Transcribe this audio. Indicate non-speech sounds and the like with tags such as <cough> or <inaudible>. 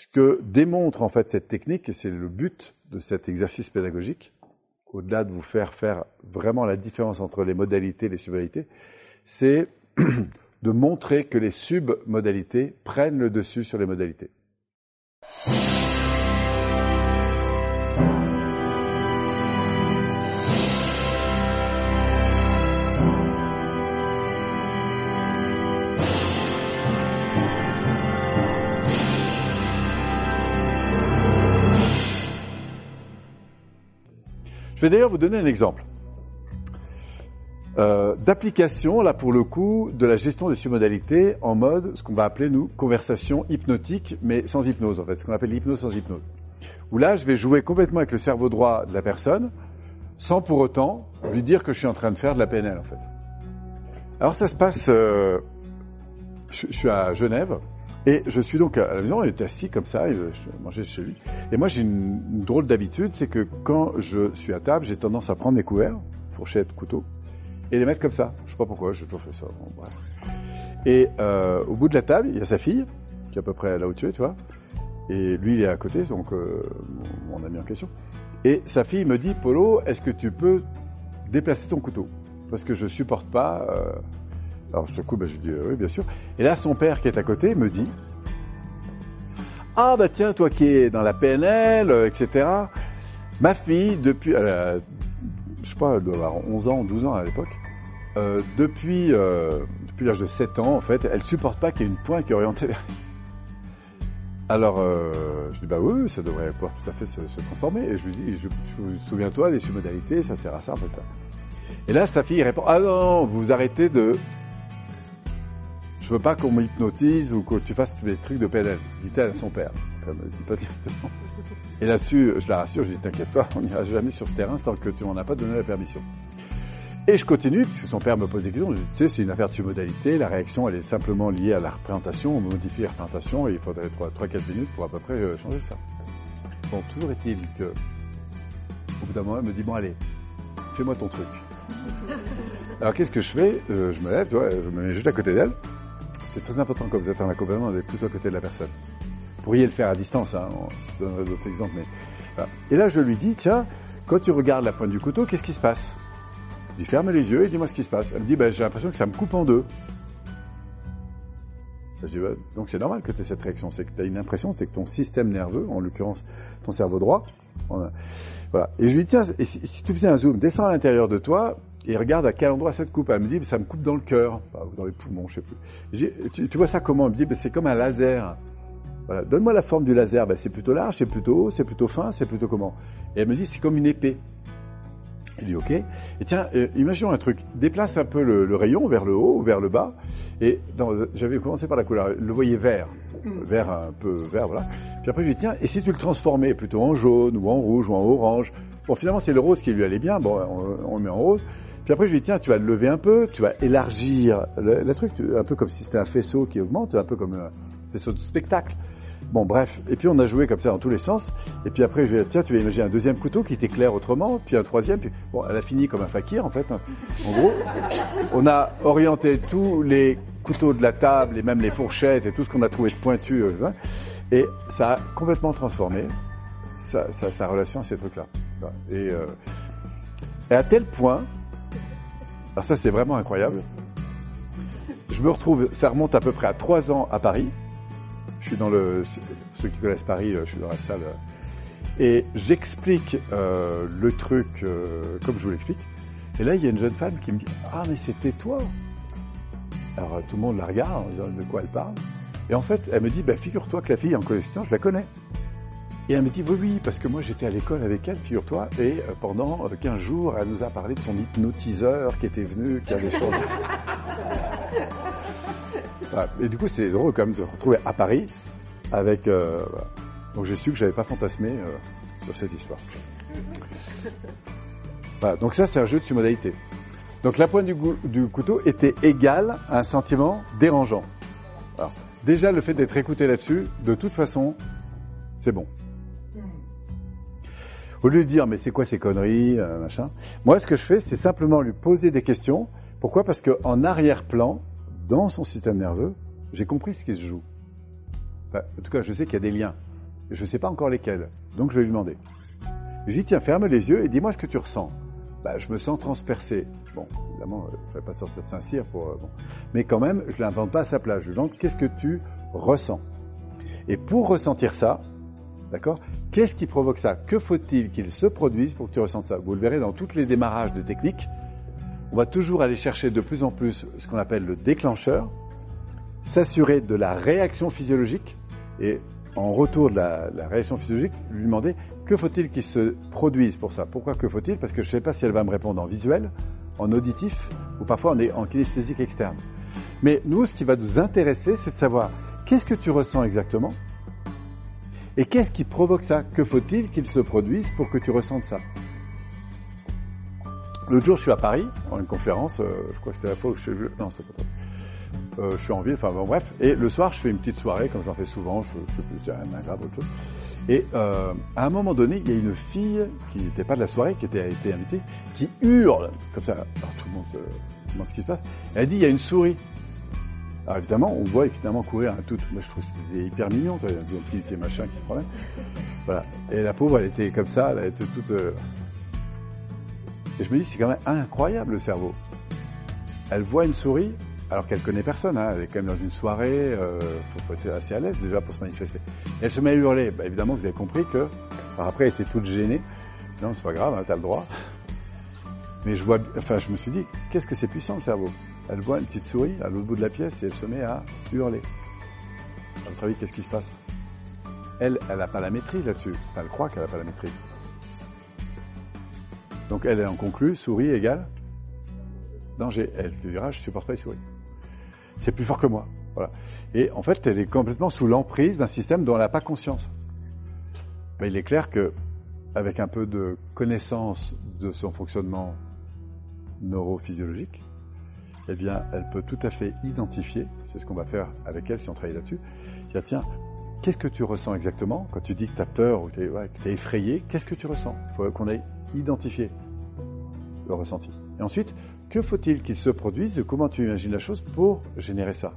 ce que démontre en fait cette technique, et c'est le but de cet exercice pédagogique, au-delà de vous faire faire vraiment la différence entre les modalités et les submodalités, c'est <clears throat> de montrer que les submodalités prennent le dessus sur les modalités. Je vais d'ailleurs vous donner un exemple euh, d'application, là pour le coup, de la gestion des submodalités en mode, ce qu'on va appeler, nous, conversation hypnotique, mais sans hypnose, en fait, ce qu'on appelle l'hypnose sans hypnose. Où là, je vais jouer complètement avec le cerveau droit de la personne, sans pour autant lui dire que je suis en train de faire de la PNL, en fait. Alors ça se passe, euh, je, je suis à Genève, et je suis donc à la maison, il était assis comme ça, et je mangeais chez lui. Et moi, j'ai une, drôle d'habitude, c'est que quand je suis à table, j'ai tendance à prendre mes couverts, fourchette, couteau, et les mettre comme ça. Je sais pas pourquoi, j'ai toujours fait ça. Et euh, au bout de la table, il y a sa fille, qui est à peu près là où tu es, tu vois. Et lui, il est à côté, donc euh, mon ami en question. Et sa fille me dit, Polo, est-ce que tu peux déplacer ton couteau? Parce que je supporte pas... Euh, alors, ce coup, ben, je dis oui, bien sûr. Et là, son père qui est à côté me dit Ah, bah tiens, toi qui es dans la PNL, etc. Ma fille, depuis, elle a, je sais pas, elle doit avoir 11 ans, 12 ans à l'époque, euh, depuis, euh, depuis l'âge de 7 ans, en fait, elle supporte pas qu'il y ait une pointe qui est orientée vers <laughs> alors, euh, je dis, bah oui, ça devrait pouvoir tout à fait se, se transformer. Et je lui dis, souviens-toi des submodalités, ça sert à ça, en fait. Et là, sa fille répond, ah non, vous arrêtez de veux pas qu'on m'hypnotise ou que tu fasses des trucs de PNL, dit-elle à son père. Elle pas directement. Et là-dessus, je la rassure, je dis t'inquiète pas, on n'ira jamais sur ce terrain tant que tu m'en as pas donné la permission. Et je continue, puisque son père me pose des questions. Je dis, tu sais, c'est une affaire de submodalité. La réaction, elle est simplement liée à la représentation. On modifie la représentation et il faudrait 3-4 minutes pour à peu près changer ça. Bon, toujours est-il que, au bout d'un moment, elle me dit, bon, allez, fais-moi ton truc. Alors, qu'est-ce que je fais? Euh, Je me lève, je me mets juste à côté d'elle. C'est très important quand vous êtes en accompagnement d'être plutôt à côté de la personne. Vous pourriez le faire à distance, hein, je donnerai d'autres exemples. Mais. Et là, je lui dis, tiens, quand tu regardes la pointe du couteau, qu'est-ce qui se passe? Je lui ferme les yeux et dis-moi ce qui se passe. Elle me dit, ben, j'ai l'impression que ça me coupe en deux. Je dis, ouais, donc c'est normal que tu aies cette réaction. C'est que tu as une impression, c'est que ton système nerveux, en l'occurrence ton cerveau droit, voilà. Et je lui dis, tiens, si, si tu faisais un zoom, descends à l'intérieur de toi, et regarde à quel endroit ça te coupe. Elle me dit, ça me coupe dans le cœur, ou dans les poumons, je sais plus. Je dis, tu, tu, vois ça comment? Elle me dit, ben, c'est comme un laser. Voilà. Donne-moi la forme du laser. Ben, c'est plutôt large, c'est plutôt haut, c'est plutôt fin, c'est plutôt comment? Et elle me dit, c'est comme une épée. Je dis, ok. Et tiens, euh, imaginons un truc. Déplace un peu le, le, rayon vers le haut ou vers le bas. Et j'avais commencé par la couleur. Le voyez vert. Vert un peu vert, voilà. Puis après, je lui dis, tiens, et si tu le transformais plutôt en jaune ou en rouge ou en orange? Bon, finalement, c'est le rose qui lui allait bien. Bon, on, on le met en rose. Puis après, je lui dis, tiens, tu vas le lever un peu, tu vas élargir le, truc, un peu comme si c'était un faisceau qui augmente, un peu comme un faisceau de spectacle. Bon, bref. Et puis, on a joué comme ça dans tous les sens. Et puis après, je lui ai dit, tiens, tu vas imaginer un deuxième couteau qui t'éclaire autrement, puis un troisième. Puis, bon, elle a fini comme un fakir, en fait. En gros, on a orienté tous les couteaux de la table, et même les fourchettes, et tout ce qu'on a trouvé de pointu. Et ça a complètement transformé sa relation à ces trucs-là. Et, euh, et à tel point alors ça, c'est vraiment incroyable. Je me retrouve, ça remonte à peu près à trois ans à Paris. Je suis dans le, ceux qui connaissent Paris, je suis dans la salle. Et j'explique euh, le truc euh, comme je vous l'explique. Et là, il y a une jeune femme qui me dit Ah, mais c'était toi Alors tout le monde la regarde de quoi elle parle? Et en fait, elle me dit bah, Figure-toi que la fille en question, je la connais. Et elle me dit, oui, oui, parce que moi j'étais à l'école avec elle, figure-toi, et euh, pendant 15 jours, elle nous a parlé de son hypnotiseur qui était venu, qui avait changé. <laughs> voilà. Et du coup, c'est drôle quand même de se retrouver à Paris avec... Euh. Donc j'ai su que j'avais pas fantasmé euh, sur cette histoire. Voilà. Donc ça, c'est un jeu de submodalité. Donc la pointe du, du, couteau était égale à un sentiment dérangeant. Alors, déjà, le fait d'être écouté là-dessus, de toute façon, c'est bon. Au lieu de dire mais c'est quoi ces conneries, euh, machin. Moi, ce que je fais, c'est simplement lui poser des questions. Pourquoi? Parce qu'en arrière-plan, dans son système nerveux, j'ai compris ce qui se joue. En tout cas, je sais qu'il y a des liens. je ne sais pas encore lesquels. Donc je vais lui demander. Je lui dis, tiens, ferme les yeux et dis-moi ce que tu ressens. Bah, je me sens transpercé. Bon, évidemment, euh, je ne vais pas sortir de Saint-Cyr pour... Euh, bon. Mais quand même, je ne l'invente pas à sa place. Je lui demande, qu'est-ce que tu ressens? Et pour ressentir ça, d'accord, qu'est-ce qui provoque ça? Que faut-il qu'il se produise pour que tu ressentes ça? Vous le verrez dans tous les démarrages de technique. On va toujours aller chercher de plus en plus ce qu'on appelle le déclencheur, s'assurer de la réaction physiologique et en retour de la, réaction physiologique, lui demander que faut-il qu'il se produise pour ça? Pourquoi que faut-il? Parce que je ne sais pas si elle va me répondre en visuel, en auditif ou parfois en, en kinesthésique externe. Mais nous, ce qui va nous intéresser, c'est de savoir qu'est-ce que tu ressens exactement? Et qu'est-ce qui provoque ça? Que faut-il qu'il se produise pour que tu ressentes ça? L'autre jour, je suis à Paris, en une conférence, euh, je crois que c'était la fois où je suis... Non, c'est pas. Euh, je suis en ville, enfin bon, bref. Et le soir, je fais une petite soirée, comme j'en fais souvent, je, je plus rien grave, autre chose. Et euh, à un moment donné, il y a une fille qui n'était pas de la soirée, qui était, a été invitée, qui hurle, comme ça. Alors tout le monde se demande ce qui se passe. Elle dit, il y a une souris. Alors évidemment, on voit évidemment courir un tout. Moi, je trouve que c'était hyper mignon, un petit, petit machin qui promène. Voilà. Et la pauvre, elle était comme ça, elle était toute... Euh... Et je me dis, c'est quand même incroyable le cerveau. Elle voit une souris, alors qu'elle connaît personne, hein, elle est quand même dans une soirée, euh, faut, être assez à l'aise déjà pour se manifester. Et elle se met à hurler. Bah, évidemment, vous avez compris que, alors après, elle était toute gênée. Non, c'est pas grave, hein, t'as le droit. Mais je vois, enfin, je me suis dit, qu'est-ce que c'est puissant le cerveau Elle voit une petite souris à l'autre bout de la pièce et elle se met à hurler. À votre avis, qu'est-ce qui se passe? Elle, elle n'a pas la maîtrise là-dessus. elle croit qu'elle n'a pas la maîtrise. Donc elle, en conclut, souris égale danger. Elle te dira, je supporte pas les souris c'est plus fort que moi. Voilà. Et en fait, elle est complètement sous l'emprise d'un système dont elle n'a pas conscience. Il est clair que, avec un peu de connaissance de son fonctionnement neurophysiologique, eh bien, elle peut tout à fait identifier, c'est ce qu'on va faire avec elle si on travaille là-dessus, dire, tiens, qu'est-ce que tu ressens exactement quand tu dis que tu as peur ou que tu es, effrayé, qu'est-ce que tu ressens? Il faut qu'on ait identifié le ressenti. Et ensuite, que faut-il qu'il se produise Comment tu imagines la chose pour générer ça?